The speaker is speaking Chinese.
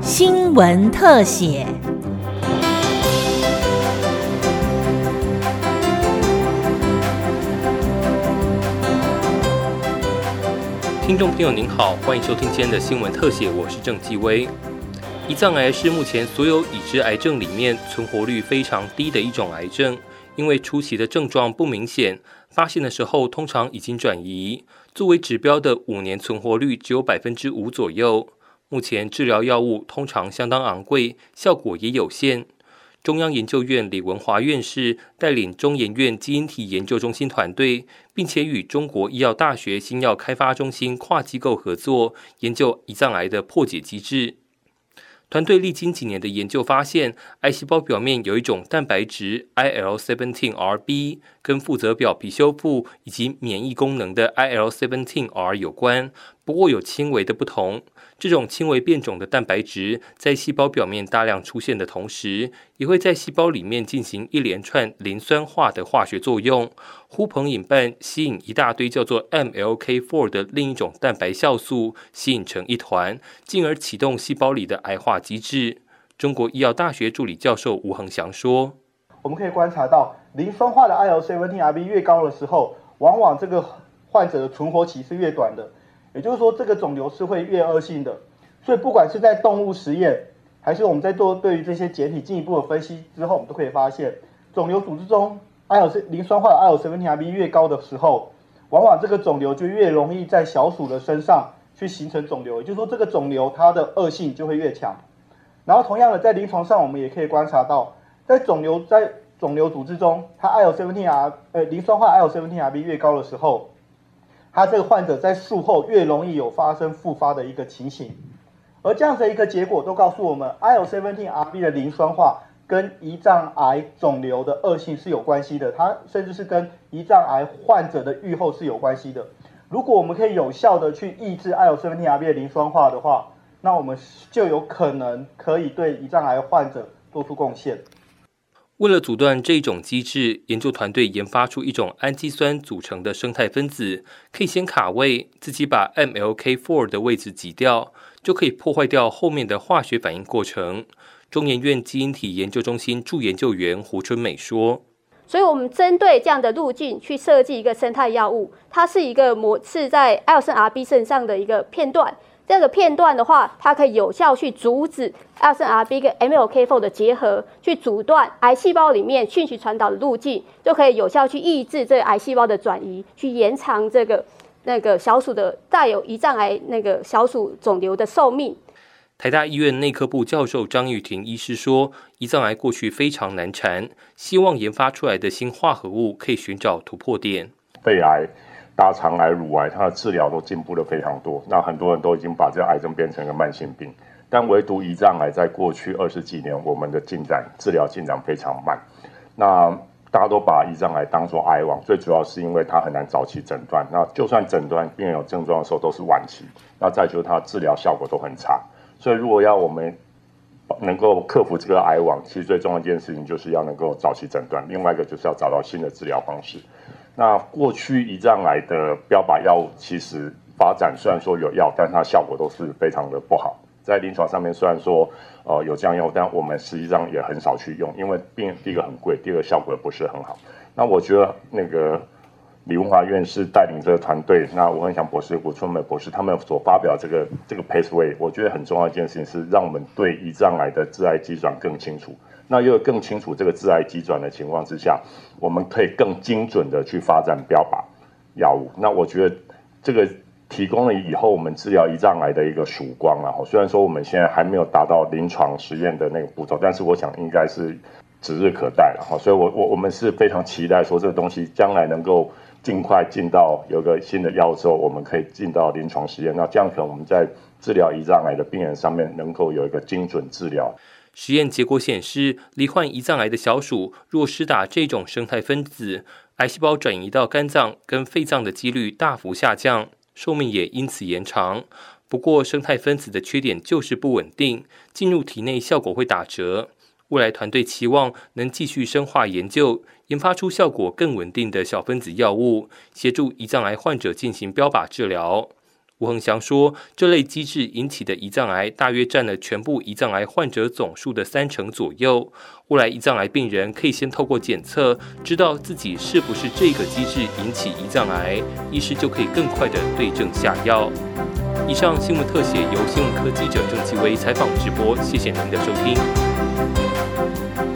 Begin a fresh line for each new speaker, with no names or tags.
新闻特写。
听众朋友您好，欢迎收听今天的新闻特写，我是郑继威。胰脏癌是目前所有已知癌症里面存活率非常低的一种癌症，因为初期的症状不明显，发现的时候通常已经转移。作为指标的五年存活率只有百分之五左右。目前治疗药物通常相当昂贵，效果也有限。中央研究院李文华院士带领中研院基因体研究中心团队，并且与中国医药大学新药开发中心跨机构合作，研究胰脏癌的破解机制。团队历经几年的研究，发现癌细胞表面有一种蛋白质 IL-17RB，跟负责表皮修复以及免疫功能的 IL-17R 有关，不过有轻微的不同。这种轻微变种的蛋白质在细胞表面大量出现的同时，也会在细胞里面进行一连串磷酸化的化学作用，呼朋引伴，吸引一大堆叫做 MLK4 的另一种蛋白酵素，吸引成一团，进而启动细胞里的癌化机制。中国医药大学助理教授吴恒祥说：“
我们可以观察到，磷酸化的 IL-17RB 越高的时候，往往这个患者的存活期是越短的。”也就是说，这个肿瘤是会越恶性的，所以不管是在动物实验，还是我们在做对于这些简体进一步的分析之后，我们都可以发现，肿瘤组织中 IL 是磷酸化的 IL 7 RB 越高的时候，往往这个肿瘤就越容易在小鼠的身上去形成肿瘤，也就是说，这个肿瘤它的恶性就会越强。然后同样的，在临床上我们也可以观察到，在肿瘤在肿瘤组织中，它 IL 7 R 呃磷酸化 IL 7 RB 越高的时候。他这个患者在术后越容易有发生复发的一个情形，而这样的一个结果都告诉我们，IL-17RB 的磷酸化跟胰脏癌肿瘤的恶性是有关系的，它甚至是跟胰脏癌患者的预后是有关系的。如果我们可以有效的去抑制 IL-17RB 的磷酸化的话，那我们就有可能可以对胰脏癌患者做出贡献。
为了阻断这种机制，研究团队研发出一种氨基酸组成的生态分子，可以先卡位，自己把 MLK4 的位置挤掉，就可以破坏掉后面的化学反应过程。中研院基因体研究中心助研究员胡春美说：“
所以我们针对这样的路径去设计一个生态药物，它是一个模是在 L C R B 身上的一个片段。”这个片段的话，它可以有效去阻止 LNRB 跟 MLK4 的结合，去阻断癌细胞里面讯息传导的路径，就可以有效去抑制这个癌细胞的转移，去延长这个那个小鼠的带有胰脏癌那个小鼠肿瘤的寿命。
台大医院内科部教授张玉婷医师说，胰脏癌过去非常难缠，希望研发出来的新化合物可以寻找突破点。
肺癌。大肠癌、乳癌，它的治疗都进步了非常多。那很多人都已经把这个癌症变成一个慢性病，但唯独胰脏癌在过去二十几年，我们的进展治疗进展非常慢。那大家都把胰脏癌当作癌王，最主要是因为它很难早期诊断。那就算诊断病人有症状的时候，都是晚期。那再就是它治疗效果都很差。所以如果要我们能够克服这个癌王，其实最重要一件事情就是要能够早期诊断。另外一个就是要找到新的治疗方式。那过去胰脏癌的标靶药物其实发展虽然说有药，但它效果都是非常的不好。在临床上面虽然说呃有这样药，但我们实际上也很少去用，因为病第一个很贵，第二个效果不是很好。那我觉得那个李文华院士带领这个团队，那吴文祥博士、吴春美博士他们所发表这个这个 pathway，我觉得很重要一件事情是让我们对胰脏癌的致癌机转更清楚。那又更清楚这个致癌机转的情况之下，我们可以更精准的去发展标靶药物。那我觉得这个提供了以后我们治疗胰脏癌的一个曙光啊。虽然说我们现在还没有达到临床实验的那个步骤，但是我想应该是指日可待了哈。所以我我我们是非常期待说这个东西将来能够尽快进到有个新的药之后，我们可以进到临床实验。那这样可能我们在治疗胰脏癌的病人上面能够有一个精准治疗。
实验结果显示，罹患胰脏癌的小鼠若施打这种生态分子，癌细胞转移到肝脏跟肺脏的几率大幅下降，寿命也因此延长。不过，生态分子的缺点就是不稳定，进入体内效果会打折。未来团队期望能继续深化研究，研发出效果更稳定的小分子药物，协助胰脏癌患者进行标靶治疗。吴恒祥说，这类机制引起的胰脏癌大约占了全部胰脏癌患者总数的三成左右。未来胰脏癌病人可以先透过检测，知道自己是不是这个机制引起胰脏癌，医师就可以更快的对症下药。以上新闻特写由新闻科记者郑继威采访直播，谢谢您的收听。Bye.